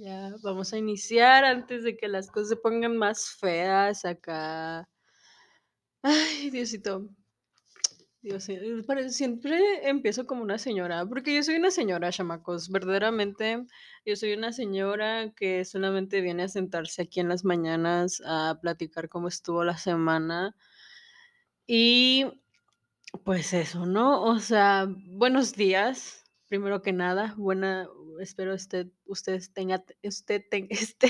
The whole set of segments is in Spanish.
Ya, vamos a iniciar antes de que las cosas se pongan más feas acá. Ay, Diosito. Dios, eh, siempre empiezo como una señora, porque yo soy una señora, chamacos, verdaderamente. Yo soy una señora que solamente viene a sentarse aquí en las mañanas a platicar cómo estuvo la semana. Y pues eso, ¿no? O sea, buenos días, primero que nada. Buena, espero usted, usted tenga, usted tenga, usted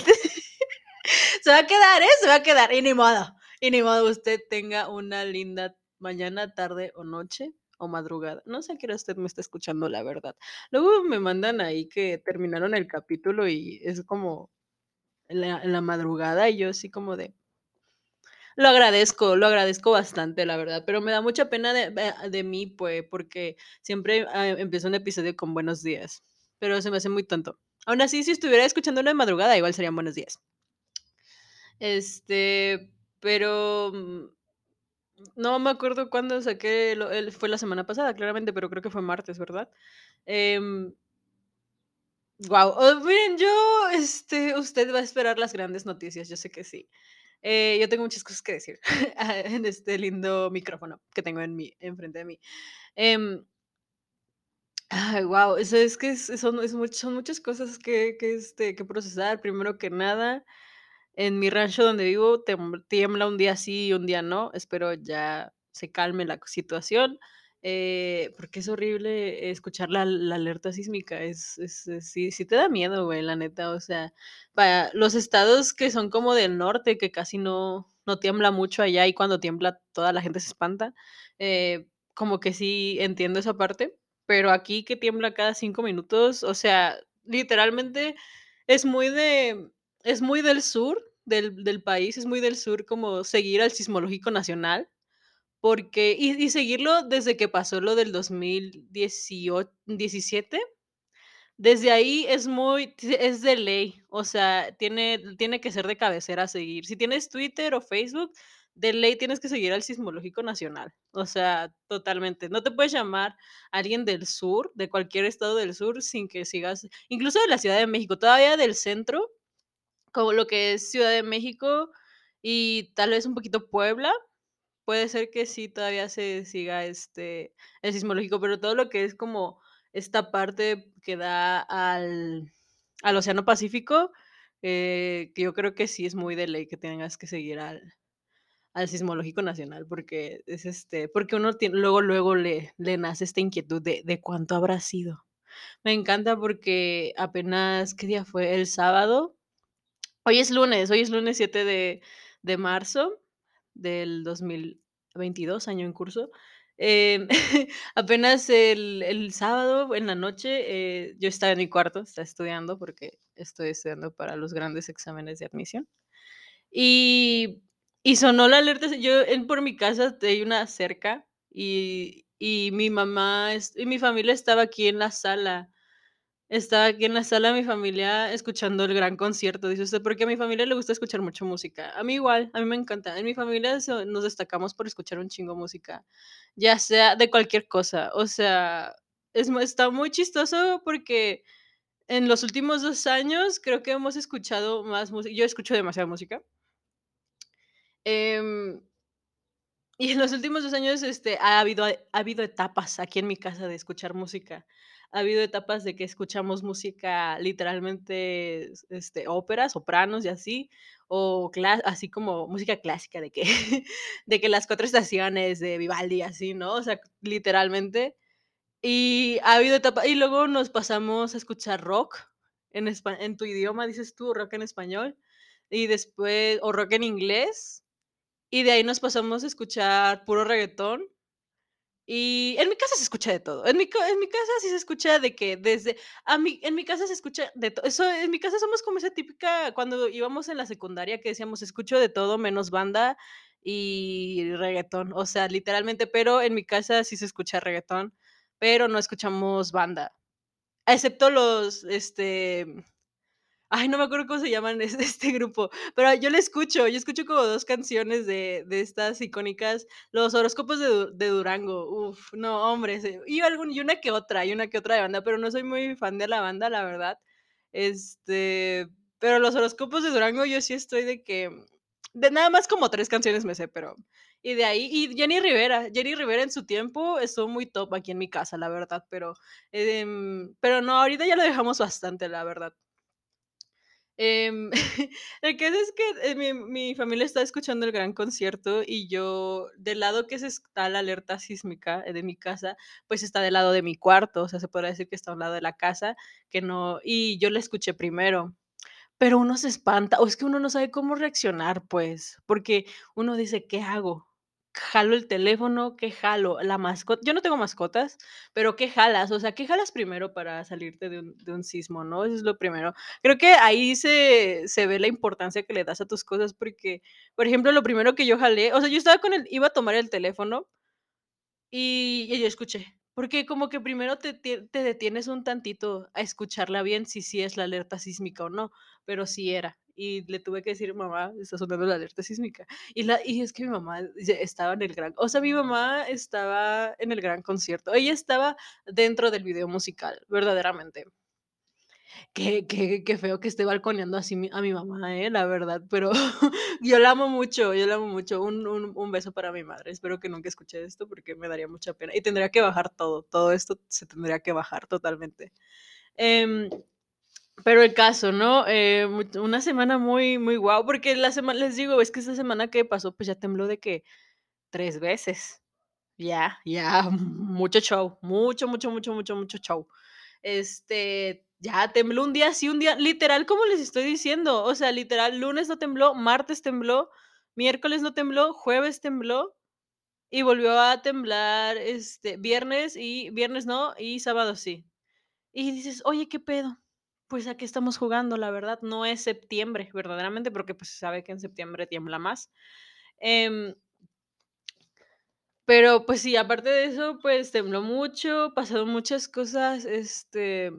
Se va a quedar, ¿eh? Se va a quedar. Y ni modo. Y ni modo, usted tenga una linda mañana, tarde o noche o madrugada. No sé a qué usted me está escuchando, la verdad. Luego me mandan ahí que terminaron el capítulo y es como la, la madrugada y yo así como de... Lo agradezco, lo agradezco bastante, la verdad, pero me da mucha pena de, de- mí, pues, porque siempre ah, empiezo un episodio con buenos días, pero se me hace muy tonto. Aún así, si estuviera escuchando de madrugada, igual serían buenos días. Este, pero, mm, no me acuerdo cuándo saqué lo el fue la semana pasada, claramente, pero creo que fue martes, ¿verdad? Em, guau, oh, miren, yo, este, usted va a esperar las grandes noticias, yo sé que sí. Eh, yo tengo muchas cosas que decir, en este lindo micrófono que tengo en mi enfrente de mí. Em, ay, guau, eso es que es son es much son muchas cosas que que, este, que procesar. Primero que nada, En mi rancho donde vivo tiembla un día sí y un día no. Espero ya se calme la situación, eh, porque es horrible escuchar la la alerta sísmica. Es es es sí sí te da miedo, güey, la neta. O sea, para los estados que son como del norte, que casi no no tiembla mucho allá, y cuando tiembla toda la gente se espanta, eh, como que sí entiendo esa parte, pero aquí que tiembla cada 5 minutos, o sea, literalmente es muy de es muy del sur del del país, es muy del sur como seguir al Sismológico Nacional, porque y seguirlo desde que pasó lo del 2018 17, desde ahí es muy es de ley, o sea, tiene tiene que ser de cabecera seguir. Si tienes Twitter o Facebook, de ley tienes que seguir al Sismológico Nacional, o sea, totalmente. No te puedes llamar alguien del sur, de cualquier estado del sur, sin que sigas incluso de la Ciudad de México, todavía del centro, como lo que es Ciudad de México y tal vez un poquito Puebla, puede ser que sí todavía se siga, este, el sismológico, pero todo lo que es como esta parte que da al al océano Pacífico, eh, que yo creo que sí es muy de ley que tengas que seguir al al Sismológico Nacional, porque es, este, porque uno tiene luego luego le le nace esta inquietud de de cuánto habrá sido. Me encanta porque apenas, ¿qué día fue? El sábado Hoy es lunes, hoy es lunes 7 de de marzo del 2022, año en curso. Em, apenas el el sábado en la noche, eh, yo estaba en mi cuarto, estaba estudiando, porque estoy estudiando para los grandes exámenes de admisión. Y y sonó la alerta yo en por mi casa hay una cerca, y y mi mamá y mi familia estaba aquí en la sala. Estaba aquí en la sala mi familia escuchando el gran concierto, dice usted, porque a mi familia le gusta escuchar mucho música. A mí igual, a mí me encanta. En mi familia nos destacamos por escuchar un chingo música, ya sea de cualquier cosa. O sea, es está muy chistoso porque en los últimos 2 años creo que hemos escuchado más música yo escucho demasiada música. Em y en los últimos 2 años, este, ha habido ha habido etapas aquí en mi casa de escuchar música. Ha habido etapas de que escuchamos música literalmente, este, ópera, sopranos y así, o así como música clásica de que de que las 4 estaciones de Vivaldi así, ¿no? O sea, literalmente. Y ha habido etapa y luego nos pasamos a escuchar rock en en tu idioma, dices tú, rock en español, y después o rock en inglés. Y de ahí nos pasamos a escuchar puro reguetón. Y en mi casa se escucha de todo. En mi en mi casa sí se escucha de que desde a mí en mi casa se escucha de todo. En mi casa somos como esa típica cuando íbamos en la secundaria que decíamos: "Escucho de todo menos banda y reguetón". O sea, literalmente, pero en mi casa sí se escucha reguetón, pero no escuchamos banda, excepto los, este Ay, no me acuerdo cómo se llaman es este grupo, pero yo lo escucho, yo escucho como 2 canciones de de estas icónicas, los horóscopos de de Durango, uf, no, hombre, y algún y una que otra y una que otra de banda, pero no soy muy fan de la banda, la verdad. Este, pero los horóscopos de Durango yo sí estoy de que de nada más como 3 canciones me sé, pero y de ahí y Jenny Rivera, Jenny Rivera en su tiempo estuvo muy top aquí en mi casa, la verdad, pero, em, pero no, ahorita ya lo dejamos bastante, la verdad. Em, el caso es que, eh, mi mi familia está escuchando el gran concierto y yo, del lado que se está la alerta sísmica eh, de mi casa, pues está del lado de mi cuarto, o sea, se podría decir que está a un lado de la casa, que no y yo la escuché primero. Pero uno se espanta, o es que uno no sabe cómo reaccionar, pues, porque uno dice: "¿Qué hago? ¿Jalo el teléfono? ¿Qué jalo? ¿La mascota?". Yo no tengo mascotas, pero ¿qué jalas? O sea, ¿qué jalas primero para salirte de un sismo, no? Eso es lo primero. Creo que ahí se se ve la importancia que le das a tus cosas, porque, por ejemplo, lo primero que yo jalé, o sea, yo estaba con el iba a tomar el teléfono y y yo escuché, porque como que primero te te detienes un tantito a escucharla bien, si sí es la alerta sísmica o no, pero sí era. Y le tuve que decir: "Mamá, está sonando la alerta sísmica". Y la y es que mi mamá estaba en el gran o sea, mi mamá estaba en el gran concierto. Ella estaba dentro del video musical, verdaderamente. Qué qué qué feo que esté balconeando así a mi mamá, eh, la verdad, pero yo la amo mucho, yo la amo mucho. Un un un beso para mi madre. Espero que nunca escuche esto porque me daría mucha pena y tendría que bajar todo, todo esto se tendría que bajar totalmente. Em, pero el caso, ¿no? Eh, una semana muy muy guau, porque la semana les digo, es que esa semana que pasó, pues ya tembló de que 3 veces. Ya, ya, mucho show, mucho, mucho, mucho, mucho, mucho show. Este, ya tembló un día sí, un día literal, como les estoy diciendo, o sea, literal, lunes no tembló, martes tembló, miércoles no tembló, jueves tembló y volvió a temblar, este, viernes y viernes no, y sábado sí. Y dices: "Oye, ¿qué pedo?". Pues, ¿a qué estamos jugando? La verdad, no es septiembre, verdaderamente, porque, pues, se sabe que en septiembre tiembla más. Em pero, pues sí, aparte de eso, pues, tembló mucho, pasaron muchas cosas, este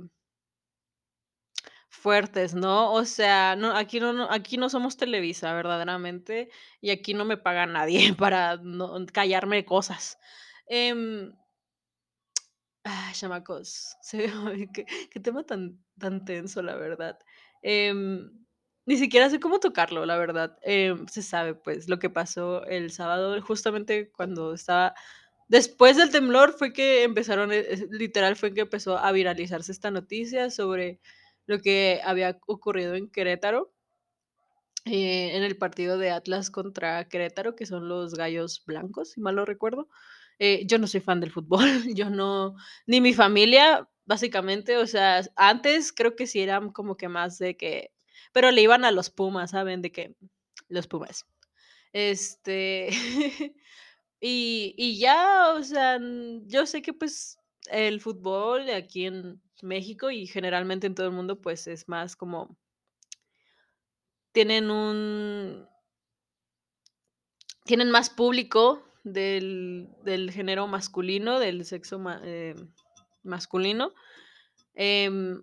fuertes, ¿no? O sea, no, aquí no aquí no somos Televisa, verdaderamente, y aquí no me paga nadie para callarme cosas. Em chamacos, qué tema tan tan tenso, la verdad. Em, ni siquiera sé cómo tocarlo, la verdad. Em, se sabe, pues, lo que pasó el sábado, justamente cuando estaba después del temblor fue que empezaron, eh, literal, fue que empezó a viralizarse esta noticia sobre lo que había ocurrido en Querétaro. Eh, en el partido de Atlas contra Querétaro, que son los Gallos Blancos, si mal no recuerdo. Eh, yo no soy fan del fútbol, yo no ni mi familia, básicamente, o sea, antes creo que sí eran como que más de que pero le iban a los Pumas, ¿saben? De que los Pumas. Este, y y ya, o sea, yo sé que, pues, el fútbol aquí en México y generalmente en todo el mundo, pues, es más como tienen un tienen más público del del género masculino, del sexo eh, masculino. Em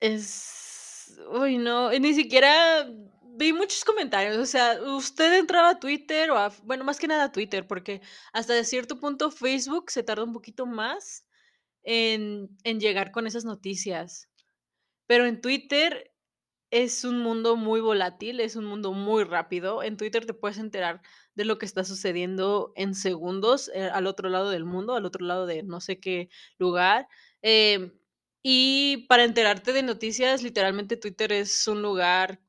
es uy, no, ni siquiera vi muchos comentarios, o sea, usted entraba a Twitter o a bueno, más que nada a Twitter, porque hasta cierto punto Facebook se tarda un poquito más en en llegar con esas noticias. Pero en Twitter es un mundo muy volátil, es un mundo muy rápido. En Twitter te puedes enterar de lo que está sucediendo en segundos, eh, al otro lado del mundo, al otro lado de no sé qué lugar. Em, y para enterarte de noticias, literalmente Twitter es un lugar,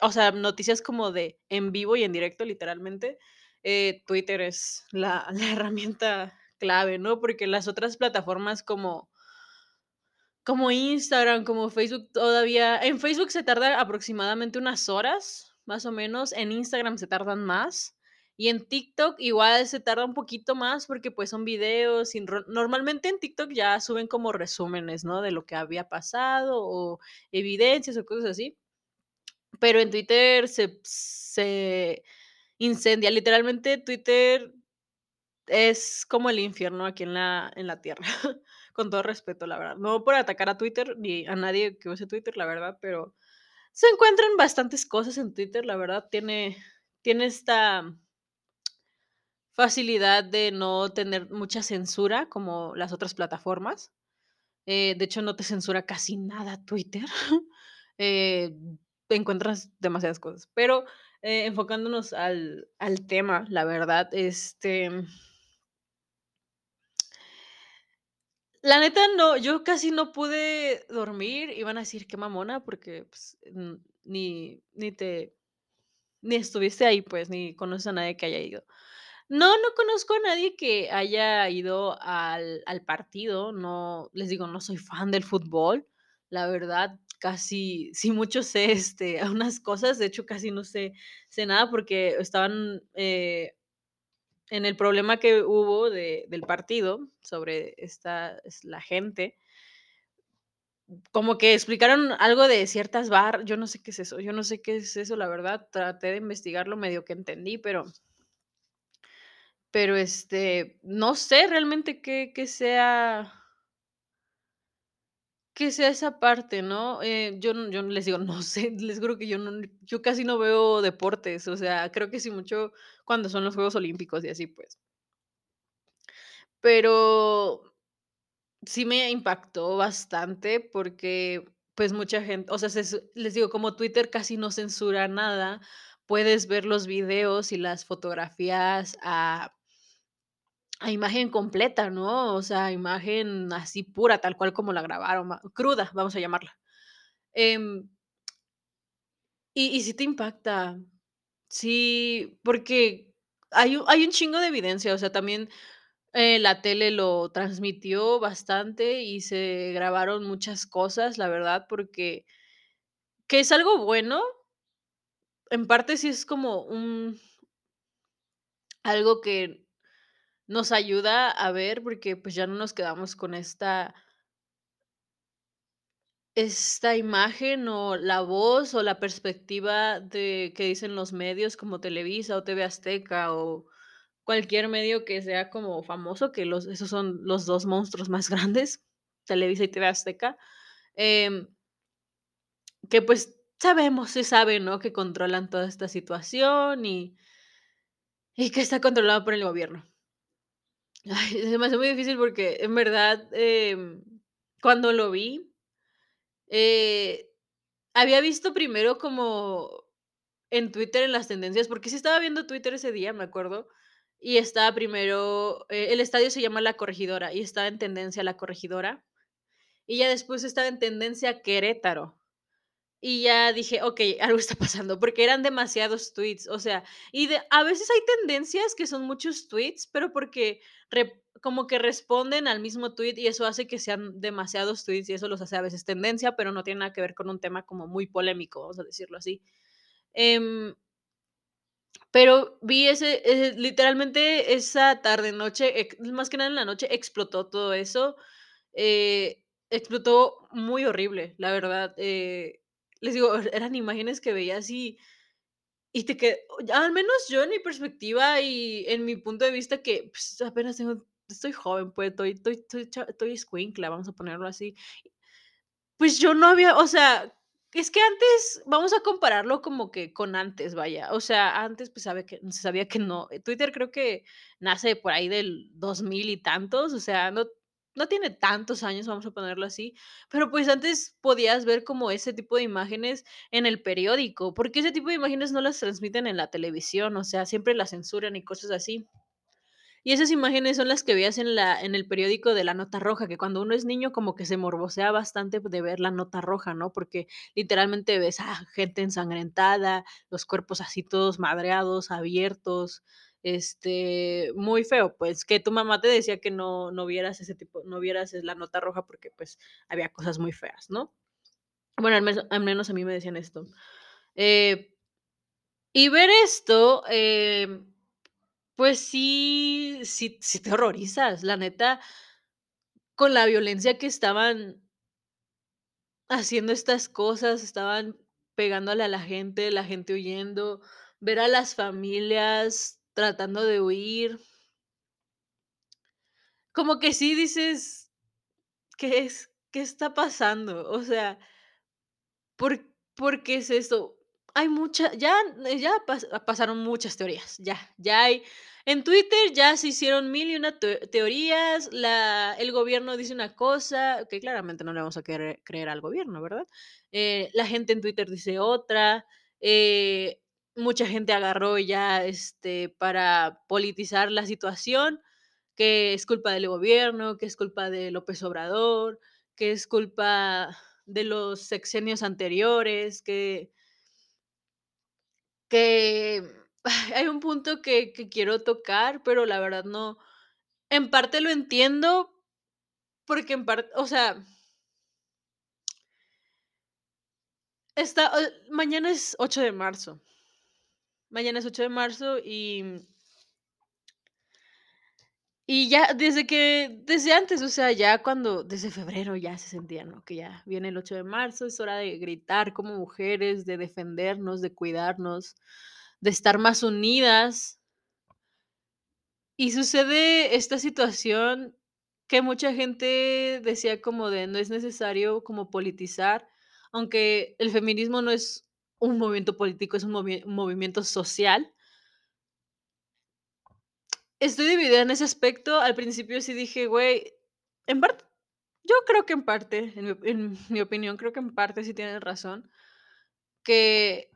o sea, noticias como de en vivo y en directo, literalmente, eh, Twitter es la la herramienta clave, ¿no? Porque las otras plataformas como como Instagram, como Facebook, todavía en Facebook se tarda aproximadamente unas horas, más o menos, en Instagram se tardan más, y en TikTok igual se tarda un poquito más porque, pues, son videos normalmente en TikTok ya suben como resúmenes, ¿no? De lo que había pasado o evidencias o cosas así. Pero en Twitter se se incendia, literalmente Twitter es como el infierno aquí en la en la tierra, con todo respeto, la verdad. No por atacar a Twitter ni a nadie que use Twitter, la verdad, pero se encuentran bastantes cosas en Twitter, la verdad, tiene tiene esta facilidad de no tener mucha censura como las otras plataformas. Eh, de hecho, no te censura casi nada Twitter. Eh, encuentras demasiadas cosas. Pero, eh, enfocándonos al al tema, la verdad, este la neta, no, yo casi no pude dormir, y van a decir: "Qué mamona", porque, pues, ni ni te ni estuviste ahí, pues, ni conoces a nadie que haya ido. No, no conozco a nadie que haya ido al al partido, no, les digo, no soy fan del fútbol, la verdad, casi sí mucho sé, este, unas cosas, de hecho, casi no sé sé nada porque estaban, eh, en el problema que hubo de del partido sobre esta es la gente como que explicaron algo de ciertas bar yo no sé qué es eso yo no sé qué es eso, la verdad, traté de investigarlo, medio que entendí, pero pero, este, no sé realmente qué qué sea qué sea esa parte, ¿no? Eh, yo yo les digo, no sé, les juro que yo no yo casi no veo deportes, o sea, creo que sí mucho cuando son los Juegos Olímpicos y así, pues. Pero sí me impactó bastante porque, pues, mucha gen o sea, les digo, como Twitter casi no censura nada, puedes ver los videos y las fotografías a a imagen completa, ¿no? O sea, imagen así pura, tal cual como la grabaron, cruda, vamos a llamarla. Em y y sí te impacta. Sí, porque hay un hay un chingo de evidencia, o sea, también, eh, la tele lo transmitió bastante y se grabaron muchas cosas, la verdad, porque que es algo bueno en parte sí es como un algo que nos ayuda a ver, porque, pues, ya no nos quedamos con esta esta imagen, o la voz, o la perspectiva de que dicen los medios como Televisa, o TV Azteca, o cualquier medio que sea como famoso, que los esos son los 2 monstruos más grandes, Televisa y TV Azteca, em que, pues, sabemos, se sabe, ¿no?, que controlan toda esta situación, y y que está controlado por el gobierno. Ay, se me hace muy difícil porque, en verdad, em, cuando lo vi eh, había visto primero como en Twitter, en las tendencias, porque sí estaba viendo Twitter ese día, me acuerdo, y estaba primero, eh, el estadio se llama La Corregidora, y estaba en tendencia La Corregidora, y ya después estaba en tendencia Querétaro. Y ya dije: "Okey, algo está pasando", porque eran demasiados tweets, o sea, y a veces hay tendencias que son muchos tweets, pero porque como que responden al mismo tweet, y eso hace que sean demasiados tweets, y eso los hace a veces tendencia, pero no tiene nada que ver con un tema como muy polémico, vamos a decirlo así. Em pero vi ese, literalmente esa tarde, noche, más que nada en la noche, explotó todo eso, eh, explotó muy horrible, la verdad, eh, les digo, er eran imágenes que veías y y te que al menos yo en mi perspectiva y en mi punto de vista que, pues, apenas tengo estoy joven, pues, estoy estoy estoy vamos a ponerlo así. Pues, yo no había o sea, es que antes vamos a compararlo como que con antes, vaya, o sea, antes, pues, sabe que se sabía que no, Twitter creo que nace por ahí del 2000 y tantos, o sea, no no tiene tantos años, vamos a ponerlo así, pero, pues, antes podías ver como ese tipo de imágenes en el periódico, porque ese tipo de imágenes no las transmiten en la televisión, o sea, siempre las censuran y cosas así. Y esas imágenes son las que veías en la en el periódico de La Nota Roja, que cuando uno es niño como que se morbosea bastante de ver La Nota Roja, ¿no?, porque literalmente ves a gente ensangrentada, los cuerpos así todos madreados, abiertos, este, muy feo, pues, que tu mamá te decía que no no vieras ese tipo no vieras La Nota Roja porque, pues, había cosas muy feas, ¿no? Bueno, al menos al menos a mí me decían esto. Eh, y ver esto, em, pues sí sí sí te horrorizas, la neta con la violencia que estaban haciendo estas cosas, estaban pegándole a la gente, la gente huyendo, ver a las familias tratando de huir. Como que sí dices: "¿Qué es qué está pasando?", o sea ¿por por qué es eso? Hay mucha ya ya pas pasaron muchas teorías, ya ya hay En Twitter ya se hicieron mil y una teo teorías, la el gobierno dice una cosa, que claramente no le vamos a querer creer al gobierno, ¿verdad? Eh, la gente en Twitter dice otra, eh, mucha gente agarró ya, este, para politizar la situación, que es culpa del gobierno, que es culpa de López Obrador, que es culpa de los sexenios anteriores, que que hay un punto que quiero tocar, pero la verdad no en parte lo entiendo, porque en parte o sea está mañana es 8 de marzo. Mañana es 8 de marzo y y ya desde que desde antes, o sea, ya cuando desde febrero ya se sentía, ¿no? Que ya viene el 8 de marzo, es hora de gritar como mujeres, de defendernos, de cuidarnos, de estar más unidas. Y sucede esta situación que mucha gente decía como de: "No es necesario como politizar", aunque el feminismo no es un movimiento político, es un movi un movimiento social. Estoy dividida en ese aspecto. Al principio sí dije: "Güey", en parte, yo creo que en parte, en mi opinión, creo que en parte sí tienes razón, que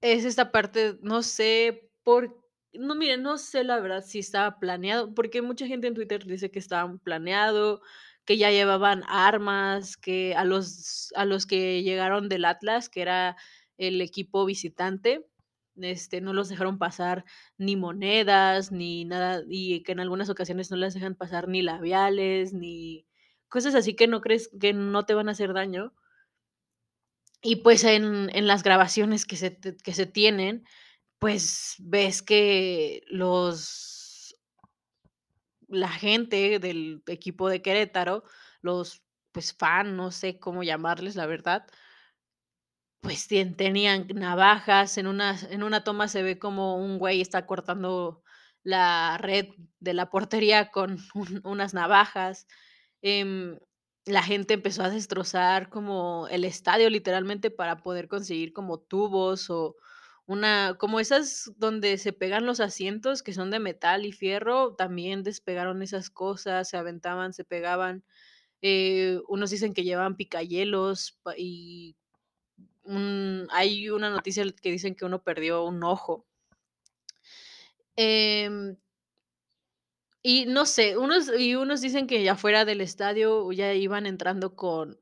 es esta parte, no sé por no, mire, no sé la verdad si estaba planeado, porque mucha gente en Twitter dice que estaban planeado, que ya llevaban armas, que a los a los que llegaron del Atlas, que era el equipo visitante, este, no los dejaron pasar ni monedas, ni nada, y que en algunas ocasiones no les dejan pasar ni labiales, ni cosas así que no crees que no te van a hacer daño. Y pues en en las grabaciones que se que se tienen, pues ves que los la gente del equipo de Querétaro, los, pues, fan, no sé cómo llamarles, la verdad pues tenían navajas, en unas en una toma se ve como un güey está cortando la red de la portería con un unas navajas, em, la gente empezó a destrozar como el estadio, literalmente, para poder conseguir como tubos o una como esas donde se pegan los asientos que son de metal y fierro, también despegaron esas cosas, se aventaban, se pegaban, eh, unos dicen que llevaban picahielos pa y hay una noticia que dicen que uno perdió un ojo. Em y no sé, unos y unos dicen que afuera del estadio ya iban entrando con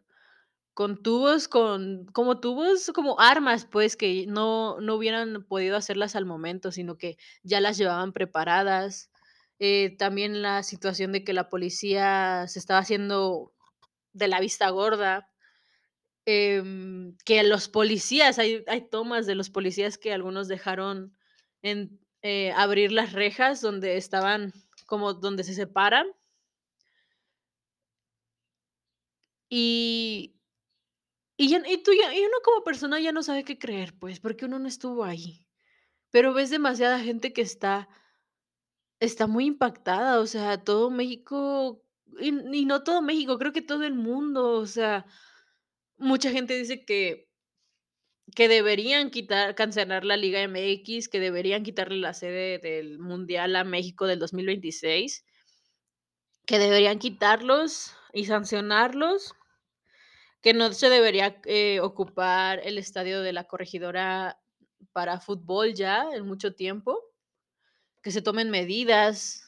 con tubos, con como tubos, como armas, pues, que no no hubieran podido hacerlas al momento, sino que ya las llevaban preparadas. Eh, también la situación de que la policía se estaba haciendo de la vista gorda, em, que los policías hay hay tomas de los policías que algunos dejaron en eh, abrir las rejas donde estaban como donde se separan. Y y ya y tú ya y uno como persona ya no sabe qué creer, pues, porque uno no estuvo ahí. Pero ves demasiada gente que está está muy impactada, o sea, todo México, y y no todo México, creo que todo el mundo, o sea, mucha gente dice que que deberían quitar cancelar la Liga MX, que deberían quitarle la sede del mundial a México del 2026 que deberían quitarlos y sancionarlos que no se debería, eh, ocupar el estadio de La Corregidora para fútbol ya en mucho tiempo, que se tomen medidas,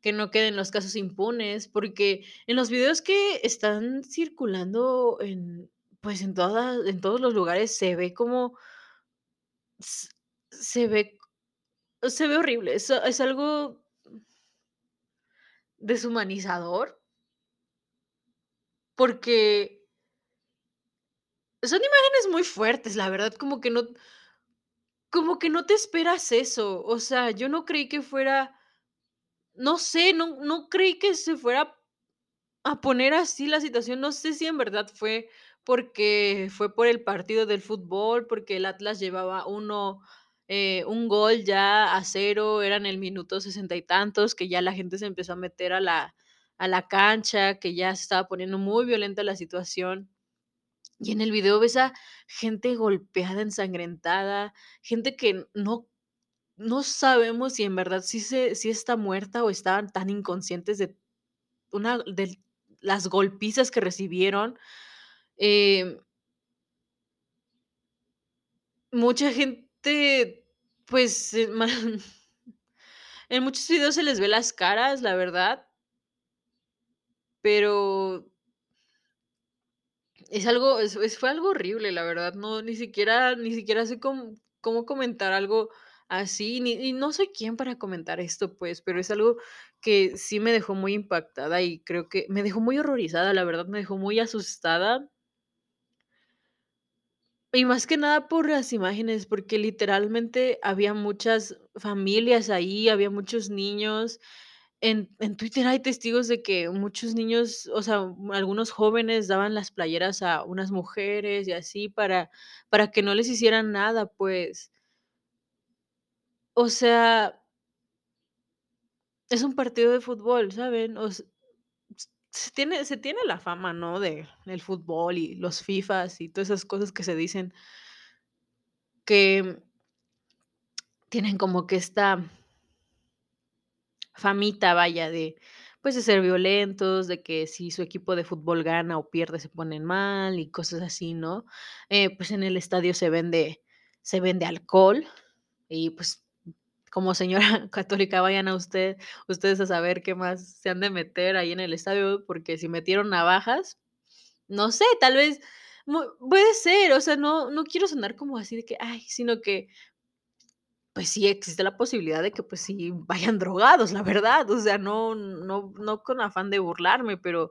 que no queden los casos impunes, porque en los videos que están circulando en, pues, en en todos los lugares se ve como se ve se ve horrible, es es algo deshumanizador. Porque son imágenes muy fuertes, la verdad, como que no como que no te esperas eso, o sea, yo no creí que fuera no sé, no no creí que se fuera a poner así la situación, no sé si en verdad fue porque fue por el partido del fútbol, porque el Atlas llevaba 1, eh, 1 gol ya a 0, era en el minuto sesenta y tantos, que ya la gente se empezó a meter a la a la cancha, que ya se estaba poniendo muy violenta la situación. Y en el video ves a gente golpeada, ensangrentada, gente que no no sabemos si en verdad sí está muerta o estaban tan inconscientes de una de las golpizas que recibieron, em mucha gente, pues, eh, en muchos videos se les ve las caras, la verdad. Pero es algo es fue algo horrible, la verdad, no, ni siquiera ni siquiera sé cómo cómo comentar algo así, ni y no soy quién para comentar esto, pues, pero es algo que sí me dejó muy impactada y creo que me dejó muy horrorizada, la verdad, me dejó muy asustada. Y más que nada por las imágenes, porque literalmente había muchas familias ahí, había muchos niños. En Twitter hay testigos de que muchos niños, o sea, algunos jóvenes daban las playeras a unas mujeres y así para para que no les hicieran nada, pues. O sea es un partido de fútbol, ¿saben? Se tiene se tiene la fama, ¿no? De del fútbol y los FIFAs y todas esas cosas que se dicen que tienen como que esta famita, vaya, de, pues, de ser violentos, de que si su equipo de fútbol gana o pierde, se ponen mal y cosas así, ¿no? Eh, pues, en el estadio se vende se vende alcohol y, pues, como señora católica, vayan a usted ustedes a saber qué más se han de meter ahí en el estadio, porque si metieron navajas, no sé, tal vez, puede ser, o sea, no no quiero sonar como así de que, ay, sino que pues sí, existe la posibilidad de que, pues sí, vayan drogados, la verdad, o sea, no no no con afán de burlarme, pero,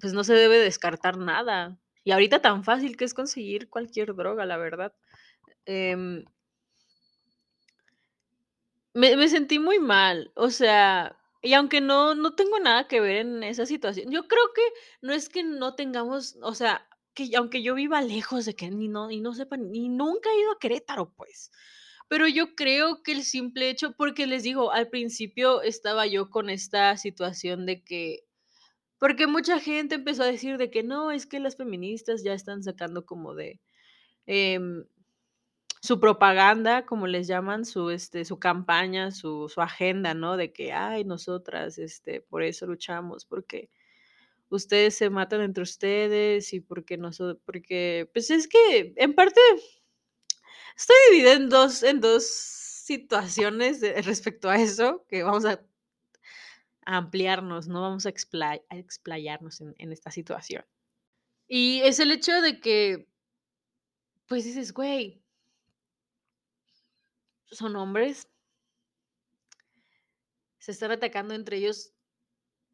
pues, no se debe descartar nada. Y ahorita tan fácil que es conseguir cualquier droga, la verdad. Em me me sentí muy mal, o sea, y aunque no no tengo nada que ver en esa situación, yo creo que no es que no tengamos, o sea, que aunque yo viva lejos de que ni no y no sepa ni nunca he ido a Querétaro, pues, pero yo creo que el simple hecho porque les digo, al principio estaba yo con esta situación de que porque mucha gente empezó a decir de que: "No, es que las feministas ya están sacando como de, em, su propaganda", como les llaman, su, este, su campaña, su su agenda, ¿no? De que: "Ay, nosotras, este, por eso luchamos, porque ustedes se matan entre ustedes y porque noso" porque, pues, es que en parte estoy dividida en 2 en 2 situaciones respecto a eso, que vamos a ampliarnos, ¿no? Vamos a a explayarnos en esta situación. Y es el hecho de que pues dices: "Güey" son hombres se están atacando entre ellos,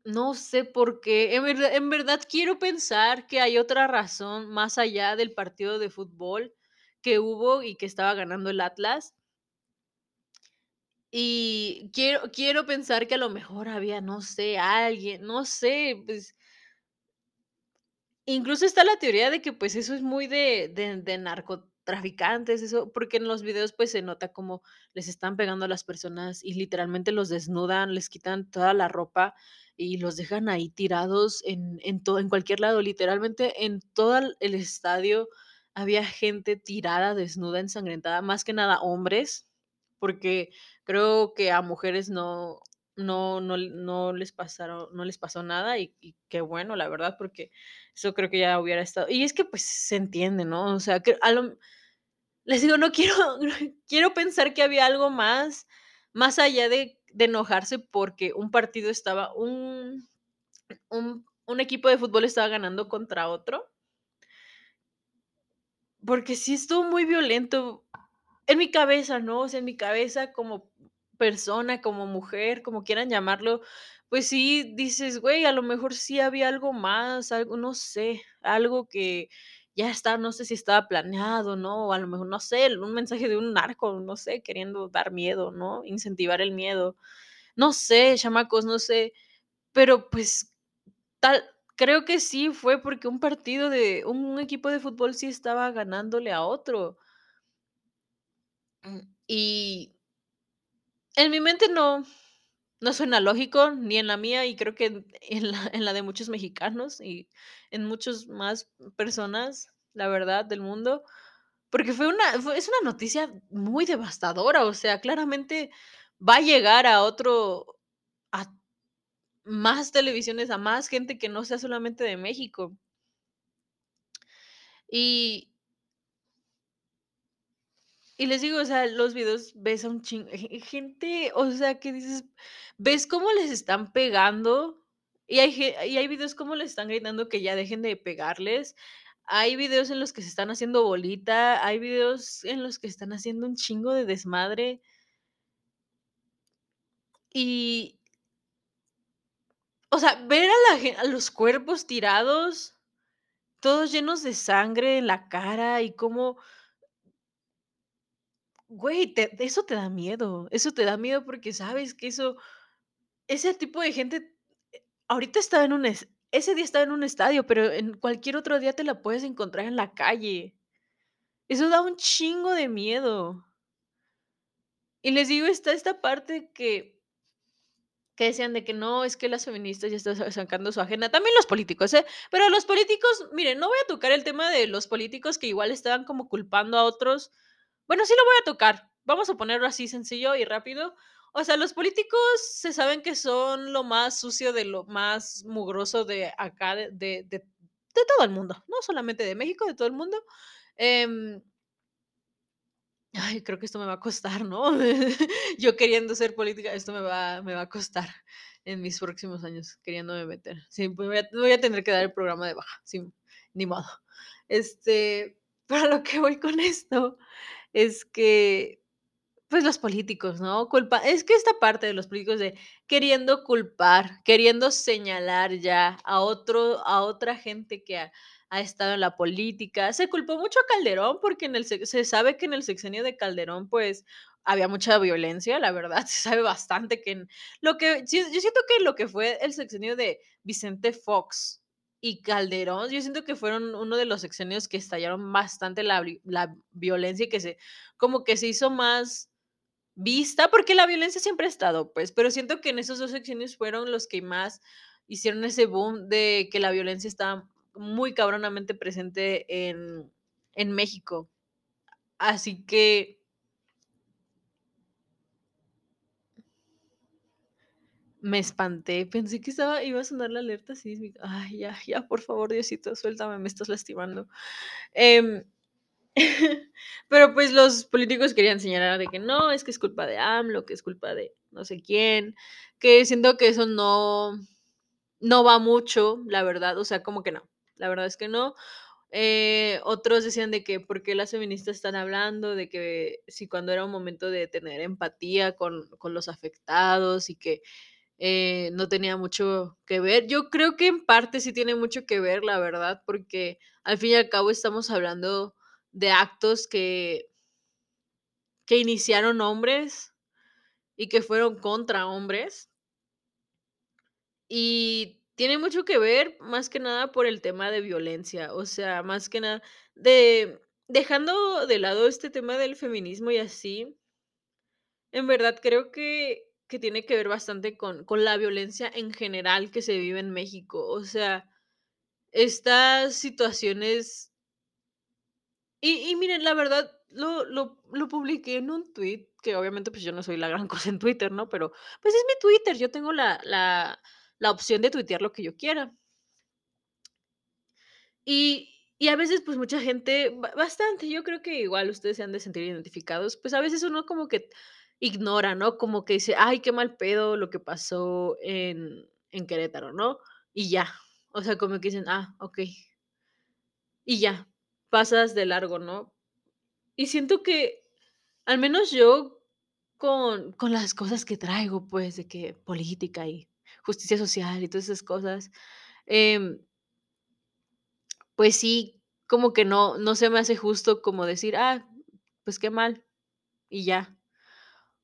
no sé por qué, en verdad quiero pensar que hay otra razón más allá del partido de fútbol que hubo y que estaba ganando el Atlas. Y quiero quiero pensar que a lo mejor había, no sé, alguien, no sé, pues incluso está la teoría de que, pues, eso es muy de de narcotraficantes, eso, porque en los videos, pues, se nota cómo les están pegando a las personas y literalmente los desnudan, les quitan toda la ropa y los dejan ahí tirados en en en cualquier lado, literalmente en todo el estadio había gente tirada, desnuda, ensangrentada, más que nada hombres, porque creo que a mujeres no no no no les pasaron no les pasó nada y qué bueno, la verdad, porque eso creo que ya hubiera estado y es que, pues, se entiende, ¿no? O sea, que a lo les digo, no quiero quiero pensar que había algo más, más allá de de enojarse porque un partido estaba un un equipo de fútbol estaba ganando contra otro. Porque sí estuvo muy violento en mi cabeza, ¿no? O sea, en mi cabeza como persona, como mujer, como quieran llamarlo, pues sí, dices: "Güey, a lo mejor sí había algo más, algo, no sé, algo que ya está, no sé si estaba planeado, ¿no? O a lo mejor, no sé, un mensaje de un narco, no sé, queriendo dar miedo, ¿no? Incentivar el miedo. No sé, chamacos, no sé, pero, pues, tal creo que sí fue porque un partido de un equipo de fútbol sí estaba ganándole a otro. Mm, y en mi mente no no suena lógico, ni en la mía, y creo que en la en la de muchos mexicanos y en muchos más personas, la verdad, del mundo, porque fue una fue es una noticia muy devastadora, o sea, claramente va a llegar a otro a más televisiones, a más gente que no sea solamente de México. Y y les digo, o sea, los videos ves a un chin ge gente, o sea, que dices, ves cómo les están pegando, y hay y hay videos cómo les están gritando que ya dejen de pegarles. Hay videos en los que se están haciendo bolita, hay videos en los que están haciendo un chingo de desmadre. Y o sea, ver a la los cuerpos tirados, todos llenos de sangre en la cara y cómo güey, te eso te da miedo, eso te da miedo porque sabes que eso ese tipo de gente, eh, ahorita estaba en un es ese día estaba en un estadio, pero en cualquier otro día te la puedes encontrar en la calle. Eso da un chingo de miedo. Y les digo, está esta parte que que decían de que no, es que las feministas ya están sa sacando su agenda, también los políticos, ¿eh? Pero los políticos, miren, no voy a tocar el tema de los políticos que igual estaban como culpando a otros. Bueno, sí lo voy a tocar, vamos a ponerlo así sencillo y rápido. O sea, los políticos se saben que son lo más sucio de lo más mugroso de acá, de de de todo el mundo, no solamente de México, de todo el mundo. Em Ay, creo que esto me va a costar, ¿no? Yo queriendo ser política, esto me va me va a costar en mis próximos años queriéndome meter. Sí, pues voy a voy a tener que dar el programa de baja, sí, ni modo. Este, pero a lo que voy con esto es que, pues, los políticos, ¿no? Culpa es que esta parte de los políticos de queriendo culpar, queriendo señalar ya a otro a otra gente que ha estado en la política. Se culpó mucho a Calderón porque en el se sabe que en el sexenio de Calderón, pues, había mucha violencia, la verdad, se sabe bastante que en lo que yo siento que lo que fue el sexenio de Vicente Fox y Calderón, yo siento que fueron uno de los sexenios que estallaron bastante la la violencia y que se como que se hizo más vista, porque la violencia siempre ha estado, pues, pero siento que en esos 2 sexenios fueron los que más hicieron ese boom de que la violencia estaba muy cabronamente presente en en México. Así que me espanté, pensé que estaba iba a sonar la alerta sísmica. Ay, ya, ya, por favor, Diosito, suéltame, me estás lastimando. Em, pero, pues, los políticos querían señalar de que no, es que es culpa de AMLO, que es culpa de no sé quién, que siento que eso no no va mucho, la verdad, o sea, como que no, la verdad es que no. Eh, otros decían de que por qué las feministas están hablando, de que si cuando era un momento de tener empatía con con los afectados y que, eh, no tenía mucho que ver. Yo creo que en parte sí tiene mucho que ver, la verdad, porque al fin y al cabo estamos hablando de actos que que iniciaron hombres y que fueron contra hombres. Y tiene mucho que ver, más que nada por el tema de violencia, o sea, más que nada de dejando de lado este tema del feminismo y así en verdad creo que que tiene que ver bastante con con la violencia en general que se vive en México, o sea, estas situaciones y miren, la verdad, lo lo publiqué en un tweet, que obviamente, pues, yo no soy la gran cosa en Twitter, ¿no? Pero, pues, es mi Twitter, yo tengo la la la opción de tuitear lo que yo quiera. Y y a veces, pues, mucha gente, ba bastante, yo creo que igual ustedes se han de sentir identificados, pues, a veces uno como que ignora, ¿no? Como que dice: "Ay, qué mal pedo lo que pasó en en Querétaro", ¿no? Y ya, o sea, como que dicen: "Ah, okey". Y ya, pasas de largo, ¿no? Y siento que, al menos yo, con con las cosas que traigo, pues, de que política y justicia social y todas esas cosas, em pues sí, como que no no se me hace justo como decir: "Ah, pues qué mal", y ya.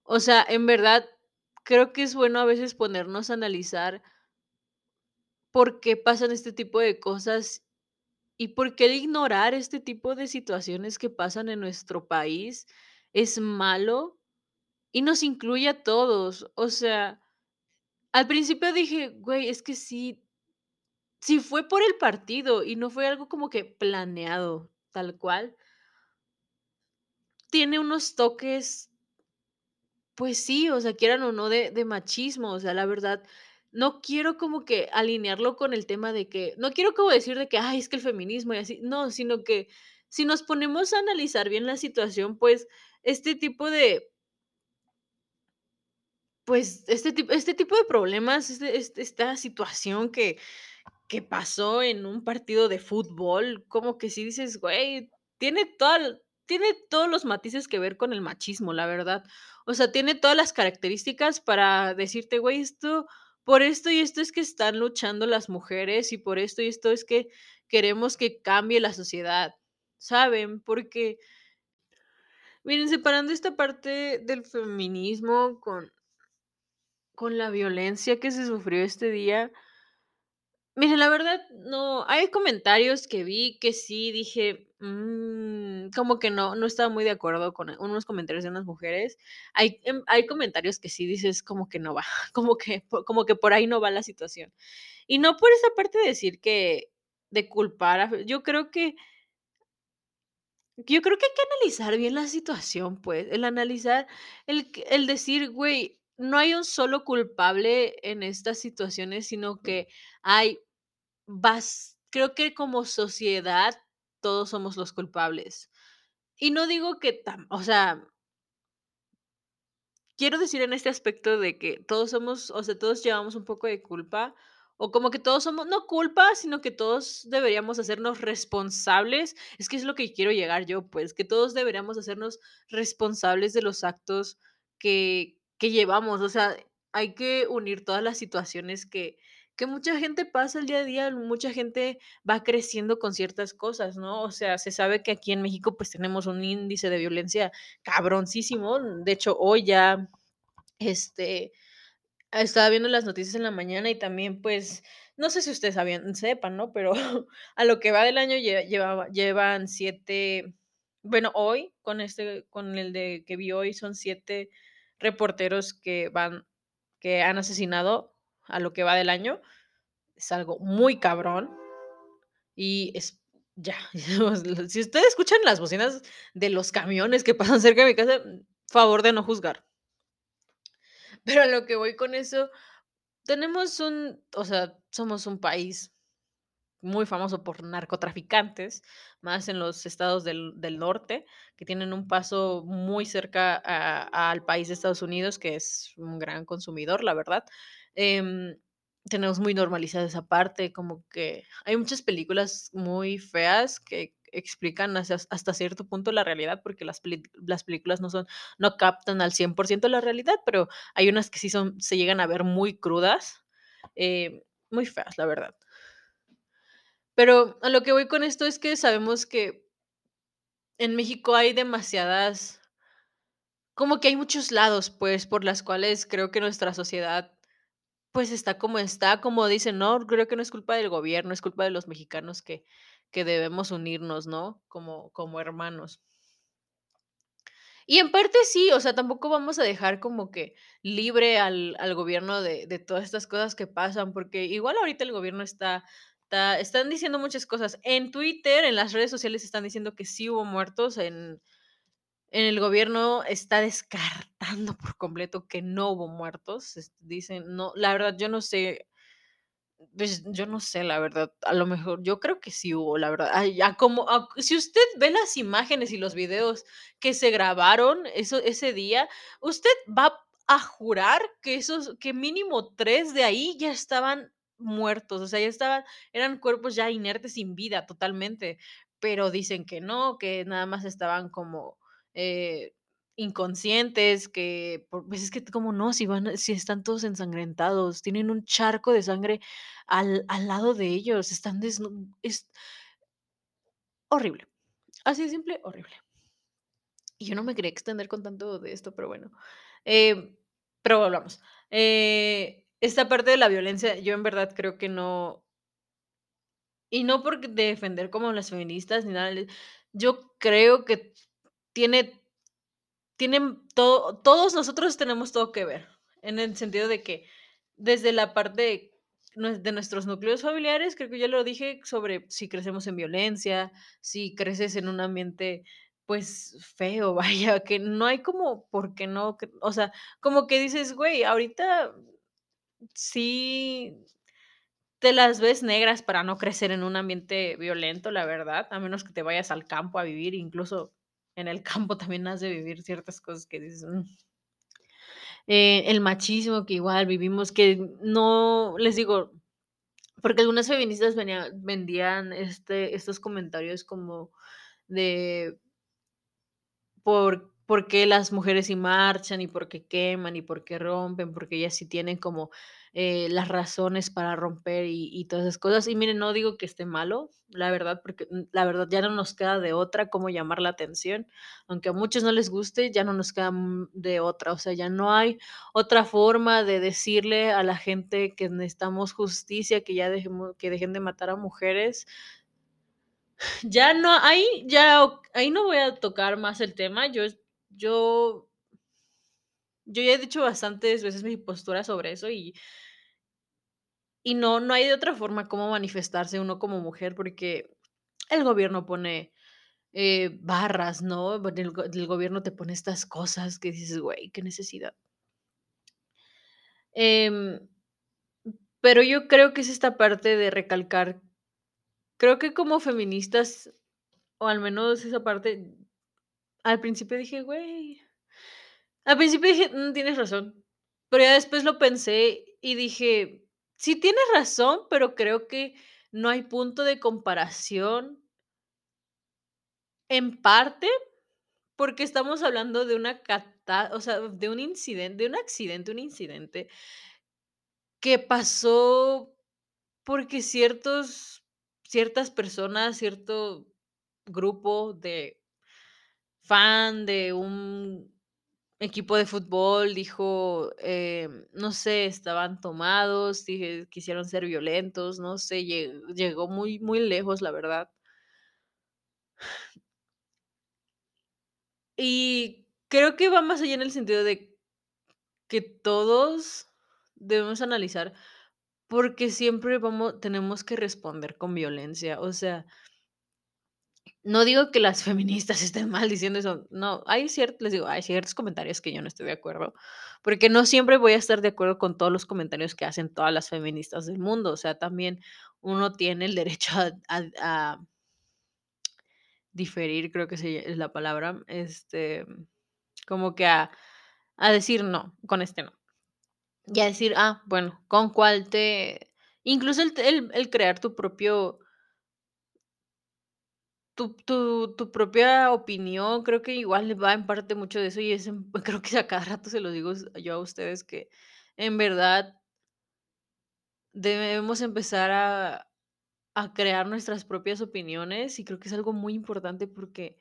O sea, en verdad, creo que es bueno a veces ponernos a analizar por qué pasan este tipo de cosas y por qué ignorar este tipo de situaciones que pasan en nuestro país es malo y nos incluye a todos. O sea, al principio dije: "Güey, es que sí si fue por el partido y no fue algo como que planeado, tal cual". tiene unos toques pues sí, o sea, quieran o no, de de machismo, o sea, la verdad, no quiero como que alinearlo con el tema de que no quiero como decir de que: "Ay, es que el feminismo y así", no, sino que si nos ponemos a analizar bien la situación, pues, este tipo de pues, este este tipo de problemas, este este esta situación que que pasó en un partido de fútbol, como que sí dices: "Güey, tiene toda tiene todos los matices que ver con el machismo", la verdad. O sea, tiene todas las características para decirte: "Güey, esto por esto y esto es que están luchando las mujeres, y por esto y esto es que queremos que cambie la sociedad", ¿saben? Porque miren, separando esta parte del feminismo con con la violencia que se sufrió este día miren, la verdad, no hay comentarios que vi que sí dije: "Mm", como que no no estaba muy de acuerdo con unos comentarios de unas mujeres. Hay, em, hay comentarios que sí dices como que no va, como que como que por ahí no va la situación. Y no por esa parte de decir que de culpar a yo creo que yo creo que hay que analizar bien la situación, pues, el analizar, el el decir: "Güey, no hay un solo culpable en estas situaciones", sino que hay bas creo que como sociedad todos somos los culpables. Y no digo que tam o sea quiero decir en este aspecto de que todos somos, o sea, todos llevamos un poco de culpa, o como que todos somos no culpa, sino que todos deberíamos hacernos responsables. Es que es lo que quiero llegar yo, pues, que todos deberíamos hacernos responsables de los actos que que llevamos. O sea, hay que unir todas las situaciones que que mucha gente pasa el día a día, mucha gente va creciendo con ciertas cosas, ¿no? O sea, se sabe que aquí en México, pues, tenemos un índice de violencia cabroncísimo. De hecho, hoy ya, este, estaba viendo las noticias en la mañana y también, pues, no sé si ustedes sabían sepan, ¿no? Pero a lo que va del año llevan 7 bueno, hoy con este con el de que vi hoy son 7 reporteros que van que han asesinado a lo que va del año. Es algo muy cabrón. Y es ya, si ustedes escuchan las bocinas de los camiones que pasan cerca de mi casa, favor de no juzgar. Pero a lo que voy con eso, tenemos un o sea, somos un país muy famoso por narcotraficantes, más en los estados del del norte, que tienen un paso muy cerca al país de Estados Unidos, que es un gran consumidor, la verdad. Em, tenemos muy normalizada esa parte, como que hay muchas películas muy feas que explican hasta cierto punto la realidad, porque las las películas no son no captan al 100% la realidad, pero hay unas que sí son se llegan a ver muy crudas, eh, muy feas, la verdad. Pero a lo que voy con esto es que sabemos que en México hay demasiadas como que hay muchos lados, pues, por las cuales creo que nuestra sociedad, pues, está como está, como dicen, ¿no? Creo que no es culpa del gobierno, es culpa de los mexicanos que que debemos unirnos, ¿no? Como como hermanos. Y en parte sí, o sea, tampoco vamos a dejar como que libre al al gobierno de de todas estas cosas que pasan, porque igual ahorita el gobierno está está están diciendo muchas cosas. En Twitter, en las redes sociales están diciendo que sí hubo muertos, en en el gobierno está descartando por completo que no hubo muertos, dicen no, la verdad, yo no sé pues, yo no sé, la verdad, a lo mejor yo creo que sí hubo, la verdad. Ay, ya como a si usted ve las imágenes y los videos que se grabaron eso ese día, usted va a jurar que esos que mínimo 3 de ahí ya estaban muertos, o sea, ya estaban eran cuerpos ya inertes, sin vida totalmente, pero dicen que no, que nada más estaban como, eh, inconscientes, que pues, es que, ¿cómo no? Si van si están todos ensangrentados, tienen un charco de sangre al al lado de ellos, están desnu es horrible. Así de simple, horrible. Y yo no me quería extender con tanto de esto, pero bueno. Eh, pero volvamos. Eh, esta parte de la violencia, yo en verdad creo que no y no por defender como las feministas ni nada, yo creo que tiene tienen todo todos nosotros tenemos todo que ver, en el sentido de que desde la parte nue de nuestros núcleos familiares, creo que ya lo dije sobre si crecemos en violencia, si creces en un ambiente, pues, feo, vaya, que no hay como por qué no, o sea, como que dices: "Güey, ahorita sí te las ves negras para no crecer en un ambiente violento, la verdad, a menos que te vayas al campo a vivir, incluso en el campo también has de vivir ciertas cosas que dices: "Mm". Eh, el machismo que igual vivimos, que no les digo, porque algunas feministas venían vendían, este, estos comentarios como de por por qué las mujeres sí marchan, y por qué queman, y por qué rompen, porque ellas sí tienen como, eh, las razones para romper y todas esas cosas. Y miren, no digo que esté malo, la verdad, porque, mm, la verdad ya no nos queda de otra como llamar la atención, aunque a muchos no les guste, ya no nos queda, mm, de otra, o sea, ya no hay otra forma de decirle a la gente que necesitamos justicia, que ya dejemos que dejen de matar a mujeres. Ya no, ahí ya ahí no voy a tocar más el tema, yo yo yo ya he dicho bastantes veces mi postura sobre eso y y no, no hay de otra forma como manifestarse uno como mujer, porque el gobierno pone, eh, barras, ¿no? El gobierno te pone estas cosas que dices: "Güey, qué necesidad". Em, pero yo creo que es esta parte de recalcar creo que como feministas, o al menos esa parte, al principio dije: "Güey" al principio dije: "Mm, tienes razón", pero ya después lo pensé y dije: "Sí tienes razón, pero creo que no hay punto de comparación" en parte, porque estamos hablando de una cata o sea, de un incidente de un accidente, un incidente que pasó porque ciertos ciertas personas, cierto grupo de fan de un equipo de fútbol dijo, em, no sé, estaban tomados, dije, quisieron ser violentos, no sé, lle llegó muy muy lejos, la verdad. Y creo que va más allá en el sentido de que todos debemos analizar, porque siempre vamo tenemos que responder con violencia, o sea no digo que las feministas estén mal diciendo eso, no, hay cier les digo, hay ciertos comentarios que yo no estoy de acuerdo, porque no siempre voy a estar de acuerdo con todos los comentarios que hacen todas las feministas del mundo, o sea, también uno tiene el derecho a diferir, creo que es la palabra, este, como que a decir: "No, con este no". Y a decir: "Ah, bueno, ¿con cuál te?". Incluso el crear tu propio tu tu tu propia opinión, creo que igual va en parte mucho de eso, y es creo que a cada rato se lo digo yo a ustedes que en verdad debemos empezar a a crear nuestras propias opiniones, y creo que es algo muy importante porque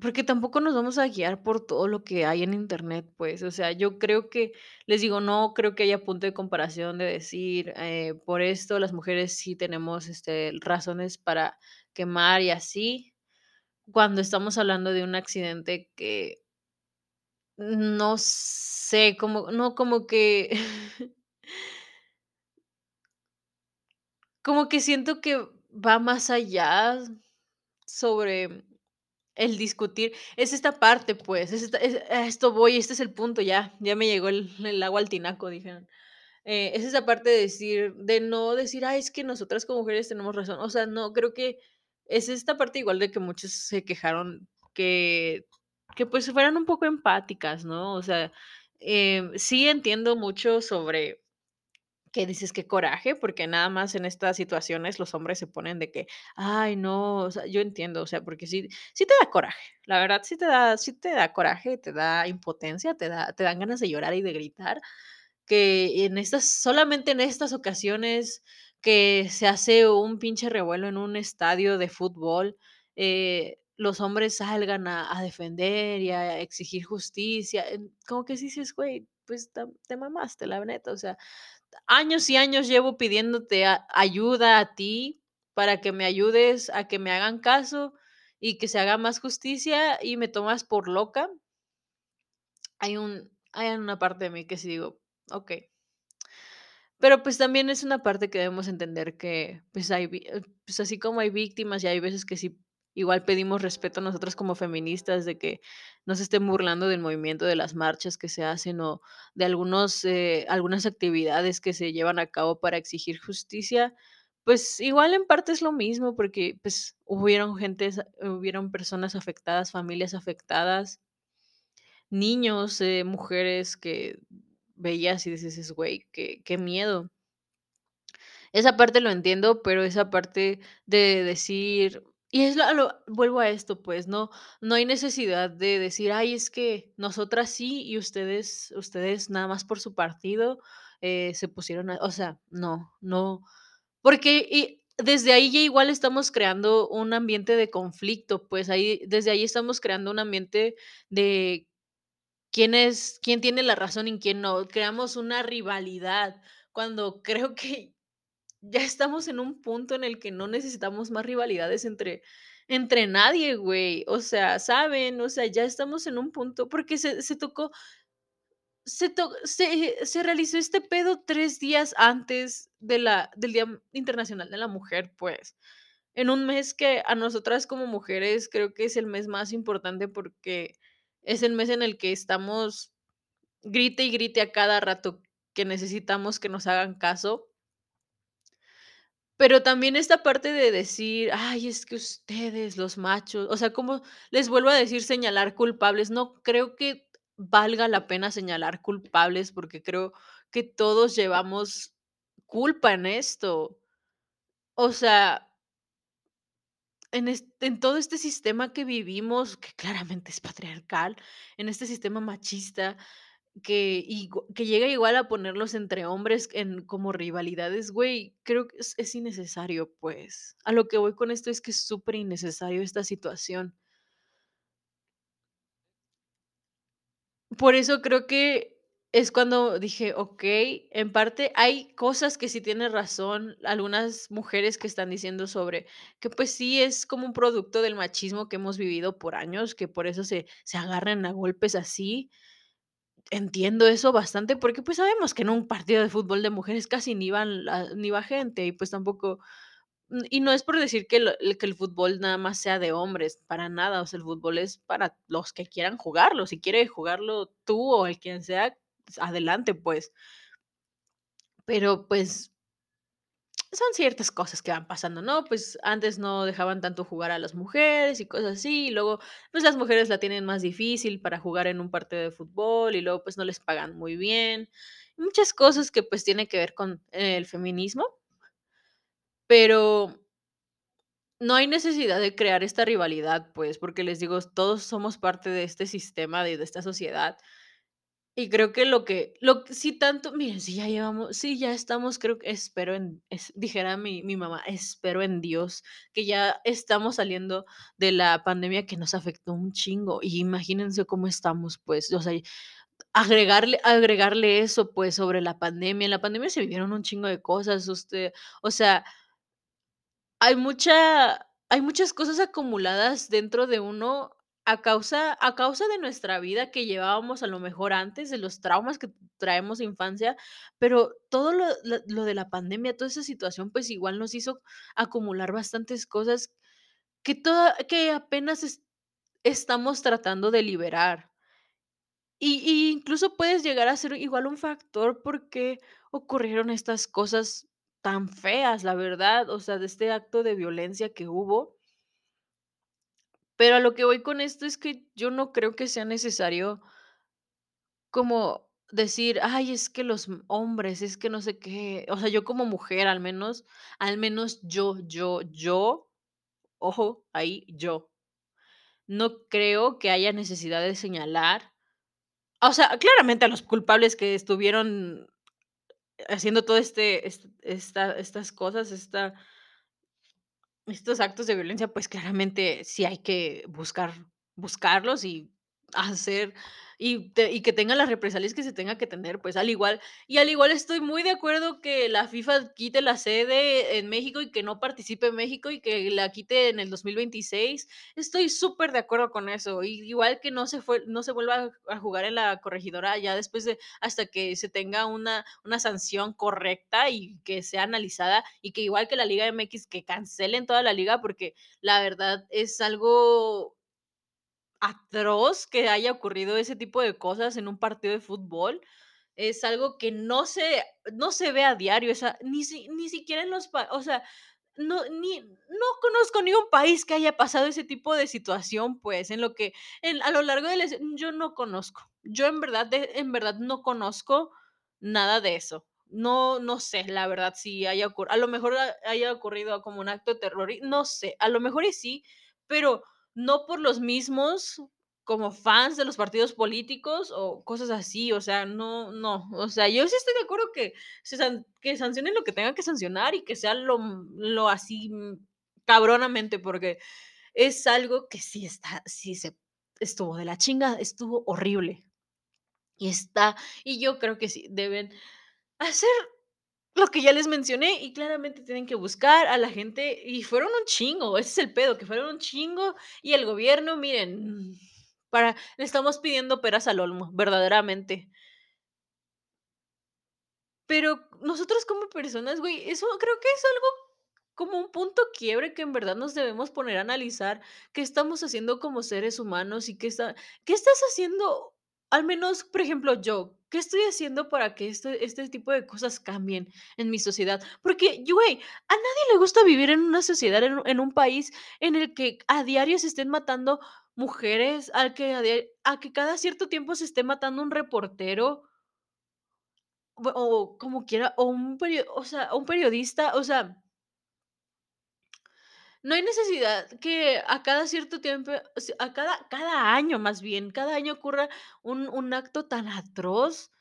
porque tampoco nos vamos a guiar por todo lo que hay en Internet, pues, o sea, yo creo que, les digo, no creo que haya punto de comparación de decir, eh, por esto las mujeres sí tenemos, este, razones para quemar y así, cuando estamos hablando de un accidente que no sé, como no, como que como que siento que va más allá sobre el discutir, es esta parte, pues, a esto voy, este es el punto, ya ya me llegó el agua al tinaco, dijeron, eh, es esa parte de decir de no decir: "Ay, es que nosotras como mujeres tenemos razón", o sea, no, creo que es esta parte igual de que muchos se quejaron que que, pues, fueran un poco empáticas, ¿no? O sea, em, sí entiendo mucho sobre que dices: "Qué coraje", porque nada más en estas situaciones los hombres se ponen de que: "Ay, no", yo entiendo, o sea, porque sí sí te da coraje, la verdad sí te da sí te da coraje, te da impotencia, te da te dan ganas de llorar y de gritar, que en estas solamente en estas ocasiones que se hace un pinche revuelo en un estadio de fútbol, eh, los hombres salgan a a defender y a exigir justicia, como que sí dices: "Güey, pues, te mamaste, la neta", o sea, años y años llevo pidiéndote ayuda a ti para que me ayudes a que me hagan caso y que se haga más justicia, y me tomas por loca. Hay un hay una parte de mí que sí digo: "Okey". Pero, pues, también es una parte que debemos entender que, pues, hay eh, pues, así como hay víctimas y hay veces que sí igual pedimos respeto nosotras como feministas de que no se estén burlando del movimiento de las marchas que se hacen o de algunos, eh, algunas actividades que se llevan a cabo para exigir justicia, pues igual en parte es lo mismo porque pues hubieron gentes, hubieron personas afectadas, familias afectadas, niños, eh, mujeres que veías y dices, güey, qué, qué miedo. Esa parte lo entiendo, pero esa parte de decir y es lo vuelvo a esto, pues, no no hay necesidad de decir: "Ay, es que nosotras sí, y ustedes ustedes nada más por su partido, eh, se pusieron a", o sea, no, no, porque y desde ahí ya igual estamos creando un ambiente de conflicto, pues, ahí desde ahí estamos creando un ambiente de quién es quién tiene la razón y quién no, creamos una rivalidad, cuando creo que ya estamos en un punto en el que no necesitamos más rivalidades entre entre nadie, güey. O sea, ¿saben? O sea, ya estamos en un punto porque se se tocó se to se se realizó este pedo 3 días antes de la del Día Internacional de la Mujer, pues, en un mes que a nosotras como mujeres creo que es el mes más importante porque es el mes en el que estamos grite y grite a cada rato que necesitamos que nos hagan caso. Pero también esta parte de decir: "Ay, es que ustedes, los machos", o sea, como les vuelvo a decir, señalar culpables, no creo que valga la pena señalar culpables, porque creo que todos llevamos culpa en esto. O sea en en todo este sistema que vivimos, que claramente es patriarcal, en este sistema machista, que igu que llega igual a ponerlos entre hombres en como rivalidades, güey, creo que es es innecesario, pues. A lo que voy con esto es que es súper innecesario esta situación. Por eso creo que es cuando dije: "Okey", en parte hay cosas que sí tiene razón algunas mujeres que están diciendo sobre que, pues sí, es como un producto del machismo que hemos vivido por años, que por eso se se agarran a golpes así. Entiendo eso bastante, porque, pues, sabemos que en un partido de fútbol de mujeres casi ni van ni va gente y, pues, tampoco mm, y no es por decir que el que el fútbol nada más sea de hombres, para nada, o sea, el fútbol es para los que quieran jugarlo, si quiere jugarlo tú o el quien sea, adelante, pues. Pero, pues son ciertas cosas que van pasando, ¿no? Pues, antes no dejaban tanto jugar a las mujeres y cosas así, y luego, pues, las mujeres la tienen más difícil para jugar en un partido de fútbol, y luego, pues, no les pagan muy bien. Muchas cosas que, pues, tiene que ver con el feminismo. Pero no hay necesidad de crear esta rivalidad, pues, porque les digo, todos somos parte de este sistema, de de esta sociedad. Y creo que lo que lo sí tanto miren, sí ya llevamos sí, ya estamos, creo que espero en dijera mi mi mamá, espero en Dios que ya estamos saliendo de la pandemia que nos afectó un chingo, y imagínense cómo estamos, pues, o sea, agregarle agregarle eso, pues, sobre la pandemia. En la pandemia se vivieron un chingo de cosas, usted o sea hay mucha hay muchas cosas acumuladas dentro de uno a causa a causa de nuestra vida que llevábamos a lo mejor antes, de los traumas que traemos de infancia, pero todo lo lo de la pandemia, toda esa situación, pues, igual nos hizo acumular bastantes cosas que toda que apenas es estamos tratando de liberar. Y y incluso puedes llegar a ser igual un factor por qué ocurrieron estas cosas tan feas, la verdad, o sea, de este acto de violencia que hubo. Pero a lo que voy con esto es que yo no creo que sea necesario como decir: "Ay, es que los hombres, es que no sé qué", o sea, yo como mujer, al menos al menos yo yo yo, ojo, ahí, yo, no creo que haya necesidad de señalar, o sea, claramente a los culpables que estuvieron haciendo todo este est esta estas cosas, esta estos actos de violencia, pues, claramente sí hay que buscar buscarlos y hacer y que tenga las represalias que se tenga que tener, pues, al igual y al igual estoy muy de acuerdo que la FIFA quite la sede en México y que no participe México y que la quite en el 2026. Estoy súper de acuerdo con eso. Y igual que no se fue no se vuelva a jugar en la corregidora ya después de hasta que se tenga una una sanción correcta y que sea analizada, y que igual que la Liga MX, que cancelen toda la liga, porque la verdad es algo atroz que haya ocurrido ese tipo de cosas en un partido de fútbol. Es algo que no se no se ve a diario, esa ni si ni siquiera en los o sea, no ni no conozco ni un país que haya pasado ese tipo de situación, pues, en lo que en a lo largo de la yo no conozco. Yo en verdad en verdad no conozco nada de eso. No no sé, la verdad, si haya ocurrido a lo mejor ha haya ocurrido como un acto de terror y no sé, a lo mejor y sí, pero no por los mismos como fans de los partidos políticos o cosas así, o sea, no no, o sea, yo sí estoy de acuerdo que se que sancionen lo que tengan que sancionar y que sea lo lo así, mm, cabronamente, porque es algo que sí está sí se estuvo de la chingada, estuvo horrible. Y está y yo creo que sí deben hacer lo que ya les mencioné, y claramente tienen que buscar a la gente, y fueron un chingo, ese es el pedo, que fueron un chingo, y el gobierno, miren, para le estamos pidiendo peras al olmo, verdaderamente. Pero nosotros como personas, güey, eso creo que es algo como un punto quiebre que en verdad nos debemos poner a analizar qué estamos haciendo como seres humanos y qué está qué estás haciendo, al menos, por ejemplo, yo, ¿qué estoy haciendo para que este este tipo de cosas cambien en mi sociedad? Porque, güey, a nadie le gusta vivir en una sociedad, en un país en el que a diario se estén matando mujeres, al que a que cada cierto tiempo se esté matando un reportero o como quiera, o un perio o sea, un periodista, o sea no hay necesidad que a cada cierto tiempo, a cada cada año, más bien, cada año ocurra un un acto tan atroz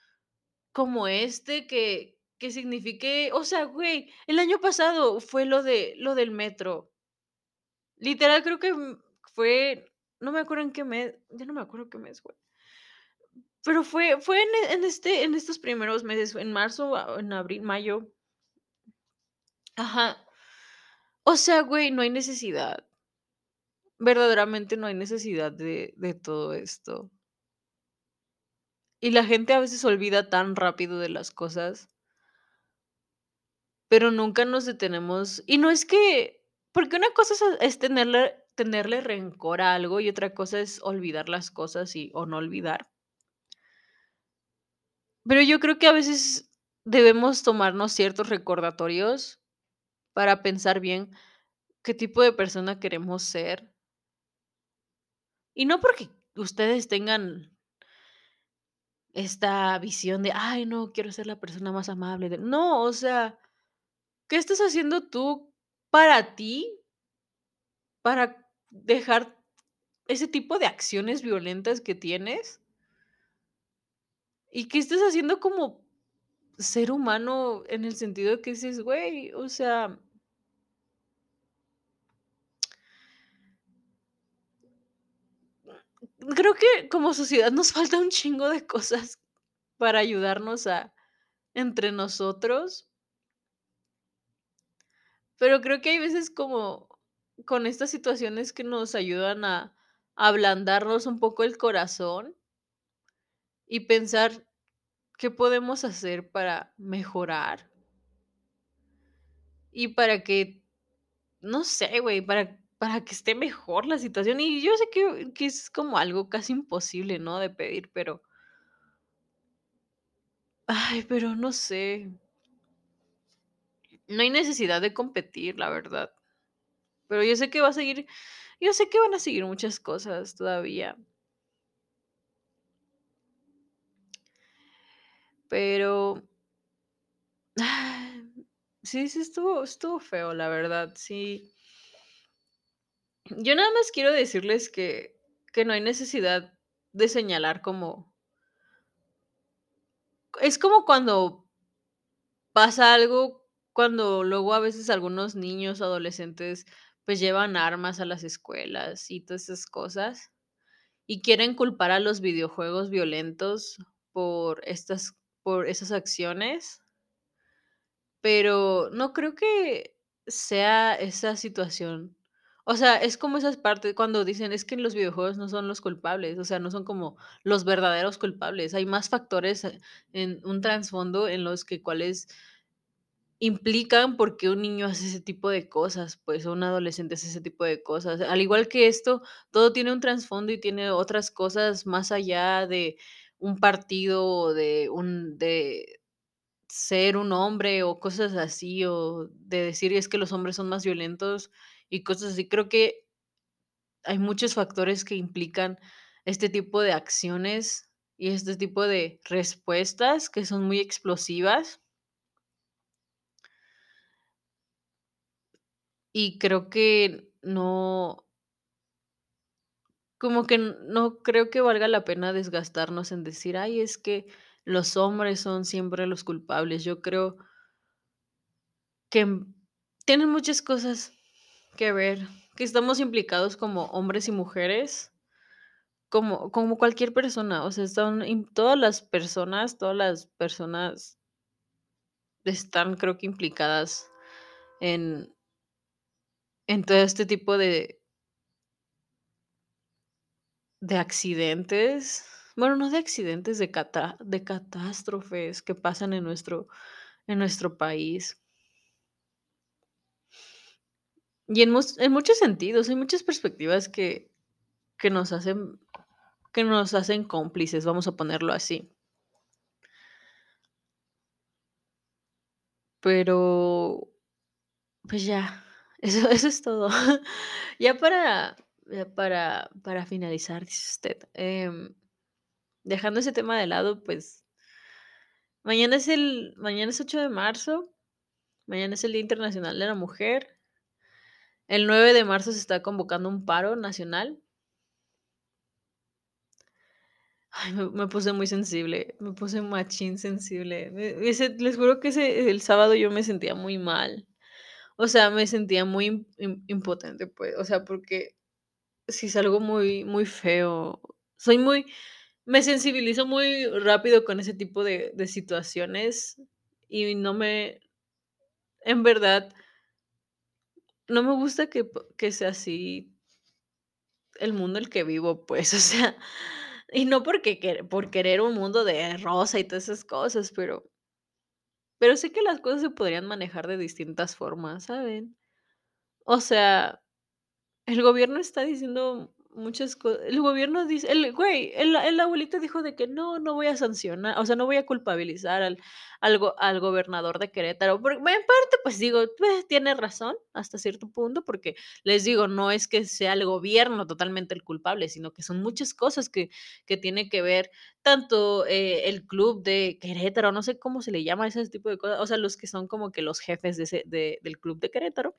como este que que signifique, o sea, güey, el año pasado fue lo de lo del metro. Literal, creo que, mm, fue, no me acuerdo en qué mes, ya no me acuerdo qué mes fue. Pero fue fue en en este en estos primeros meses, en marzo, en abril, mayo. Ajá. O sea, güey, no hay necesidad. Verdaderamente no hay necesidad de de todo esto. Y la gente a veces olvida tan rápido de las cosas. Pero nunca nos detenemos y no es que porque una cosa es tenerle tenerle rencor a algo y otra cosa es olvidar las cosas y o no olvidar. Pero yo creo que a veces debemos tomarnos ciertos recordatorios para pensar bien qué tipo de persona queremos ser. Y no porque ustedes tengan esta visión de: "Ay, no, quiero ser la persona más amable del", no, o sea, ¿qué estás haciendo tú para ti? Para dejar ese tipo de acciones violentas que tienes. ¿Y qué estás haciendo como ser humano en el sentido que dices: "Güey, o sea" creo que como sociedad nos falta un chingo de cosas para ayudarnos a entre nosotros. Pero creo que hay veces como con estas situaciones que nos ayudan a ablandarnos un poco el corazón y pensar qué podemos hacer para mejorar. Y para que, no sé, güey, para para que esté mejor la situación. Y yo sé que que es como algo casi imposible, ¿no?, de pedir, pero ay, pero no sé. No hay necesidad de competir, la verdad. Pero yo sé que va a seguir yo sé que van a seguir muchas cosas todavía. Pero sí, sí estuvo estuvo feo, la verdad, sí. Yo nada más quiero decirles que que no hay necesidad de señalar como es como cuando pasa algo, cuando luego a veces algunos niños, adolescentes, pues llevan armas a las escuelas y todas esas cosas. y quieren culpar a los videojuegos violentos por estas por esas acciones. Pero no creo que sea esa situación. O sea, es como esas partes cuando dicen: "Es que los videojuegos no son los culpables", o sea, no son como los verdaderos culpables. Hay más factores, eh, en un trasfondo en los que cuales implican por qué un niño hace ese tipo de cosas, pues, un adolescente hace ese tipo de cosas. Al igual que esto, todo tiene un trasfondo y tiene otras cosas más allá de un partido o de un de ser un hombre o cosas así, o de decir: "Es que los hombres son más violentos", y cosas así. Creo que hay muchos factores que implican este tipo de acciones y este tipo de respuestas que son muy explosivas. Y creo que no como que no creo que valga la pena desgastarnos en decir: "Ay, es que los hombres son siempre los culpables". Yo creo que, mm, tienen muchas cosas que ver, que estamos implicados como hombres y mujeres, como como cualquier persona, o sea, im todas las personas todas las personas están, creo que implicadas en en todo este tipo de de accidentes, bueno, no de accidentes, de cata de catástrofes que pasan en nuestro en nuestro país. Y en en muchos sentidos, hay muchas perspectivas que que nos hacen que nos hacen cómplices, vamos a ponerlo así. Pero, pues ya, eso eso es todo. Ya para para para finalizar, dice usted, em, dejando ese tema de lado, pues mañana es el mañana es 8 de marzo, mañana es el Día Internacional de la Mujer. El 9 de marzo se está convocando un paro nacional. Ay, me puse muy sensible, me puse machín sensible. Les juro que ese el sábado yo me sentía muy mal. O sea, me sentía muy im im impotente, pues, o sea, porque sí es algo muy muy feo. Soy muy me sensibilizo muy rápido con ese tipo de de situaciones y no me en verdad no me gusta que que sea así el mundo el que vivo, pues, o sea, y no porque que por querer un mundo de rosa y todas esas cosas, pero pero sé que las cosas se podrían manejar de distintas formas, ¿saben? O sea, el gobierno está diciendo muchas co el gobierno dice el güey, el el abuelito dijo de que: "No, no voy a sancionar, o sea, no voy a culpabilizar al al go al gobernador de Querétaro", por en parte, pues digo, eh, tiene razón hasta cierto punto, porque les digo, no es que sea el gobierno totalmente el culpable, sino que son muchas cosas que que tiene que ver tanto, eh, el club de Querétaro, no sé cómo se le llama ese tipo de cosas, o sea, los que son como que los jefes de ese de del club de Querétaro.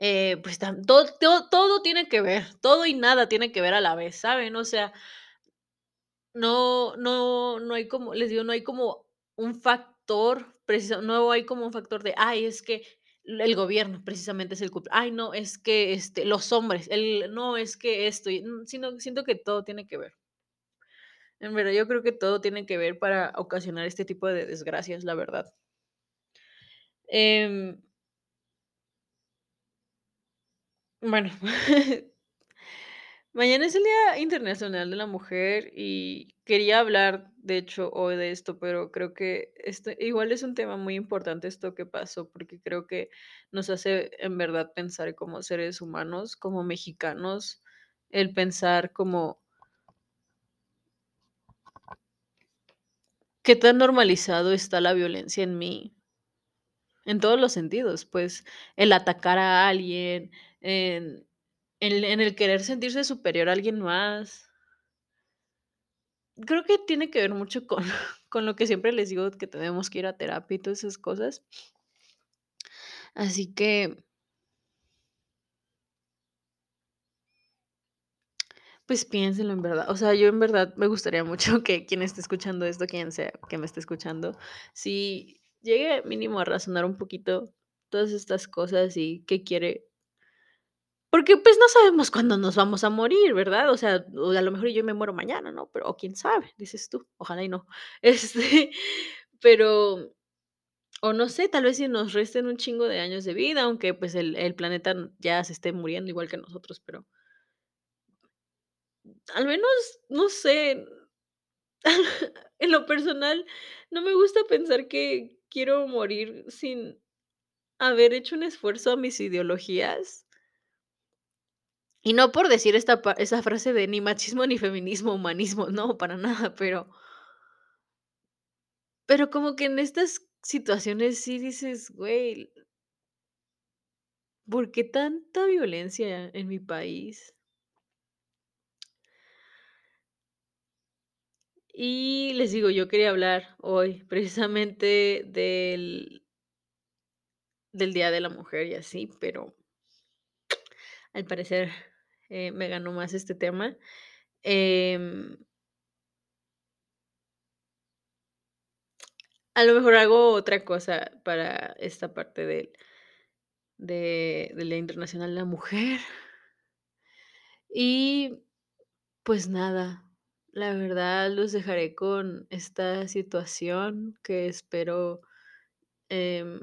Eh, pues, todo todo tiene que ver, todo y nada tiene que ver a la vez, ¿saben? O sea no no no hay como les digo, no hay como un factor preciso, no hay como un factor de: "Ay, es que el gobierno precisamente es el culpa ay, no, es que, este, los hombres, el no, es que esto", mm, sino siento que todo tiene que ver. En verdad, yo creo que todo tiene que ver para ocasionar este tipo de desgracias, la verdad. Em Bueno, mañana es el Día Internacional de la Mujer y quería hablar, de hecho, hoy de esto, pero creo que, este, igual es un tema muy importante esto que pasó, porque creo que nos hace en verdad pensar como seres humanos, como mexicanos, el pensar como ¿qué tan normalizado está la violencia en mí? En todos los sentidos, pues, el atacar a alguien, en el querer sentirse superior a alguien más. Creo que tiene que ver mucho con con lo que siempre les digo que tenemos que ir a terapia y todas esas cosas. Así que pues piénsenlo en verdad. O sea, yo en verdad me gustaría mucho que quien esté escuchando esto, quien sea que me esté escuchando, si llegue mínimo a razonar un poquito todas estas cosas y qué quiere Porque, pues, no sabemos cuándo nos vamos a morir, ¿verdad? O sea, a lo mejor yo me muero mañana, ¿no? Pero, quién sabe, dices tú, ojalá y no. Este, pero, o no sé, tal vez si nos resten un chingo de años de vida, aunque, pues, el planeta ya se esté muriendo igual que nosotros, pero al menos, no sé, en lo personal, no me gusta pensar que quiero morir sin haber hecho un esfuerzo a mis ideologías. Y no por decir esta esa frase de ni machismo, ni feminismo, humanismo, no, para nada, pero pero como que en estas situaciones sí dices: "Güey" ¿por qué tanta violencia en mi país? Y les digo, yo quería hablar hoy precisamente del del Día de la Mujer y así, pero al parecer, eh, me ganó más este tema, em a lo mejor hago otra cosa para esta parte del de del Día Internacional de la Mujer. Y, pues nada, la verdad los dejaré con esta situación que espero, em,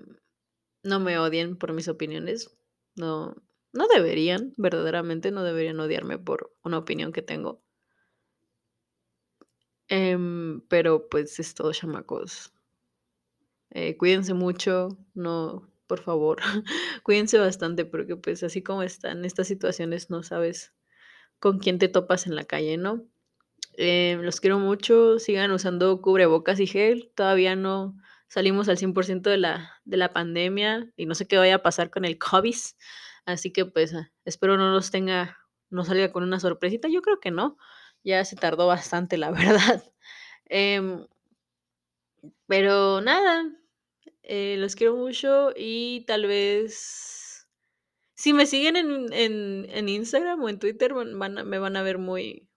no me odien por mis opiniones, no no deberían, verdaderamente no deberían odiarme por una opinión que tengo. Em, pero, pues, es todo, chamacos. Eh, cuídense mucho, no, por favor, cuídense bastante porque, pues, así como están estas situaciones, no sabes con quién te topas en la calle, ¿no? Eh, los quiero mucho, sigan usando cubrebocas y gel, todavía no salimos al 100% de la de la pandemia y no sé qué vaya a pasar con el COVID, así que, pues, ah, espero no los tenga no salga con una sorpresita, yo creo que no, ya se tardó bastante, la verdad, em pero nada, eh, los quiero mucho y tal vez, si me siguen en en en Instagram o en Twitter, van me van a ver muy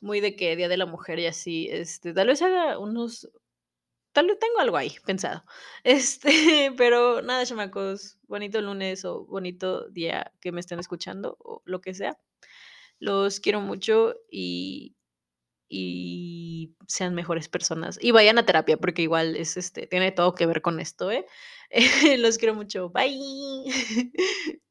muy de que Día de la Mujer y así, este, tal vez haga unos tal vez tengo algo ahí pensado, este, pero nada, chamacos, bonito lunes o bonito día que me estén escuchando o lo que sea. Los quiero mucho y y sean mejores personas y vayan a terapia, porque igual es, este, tiene todo que ver con esto, ¿eh? Los quiero mucho, bye.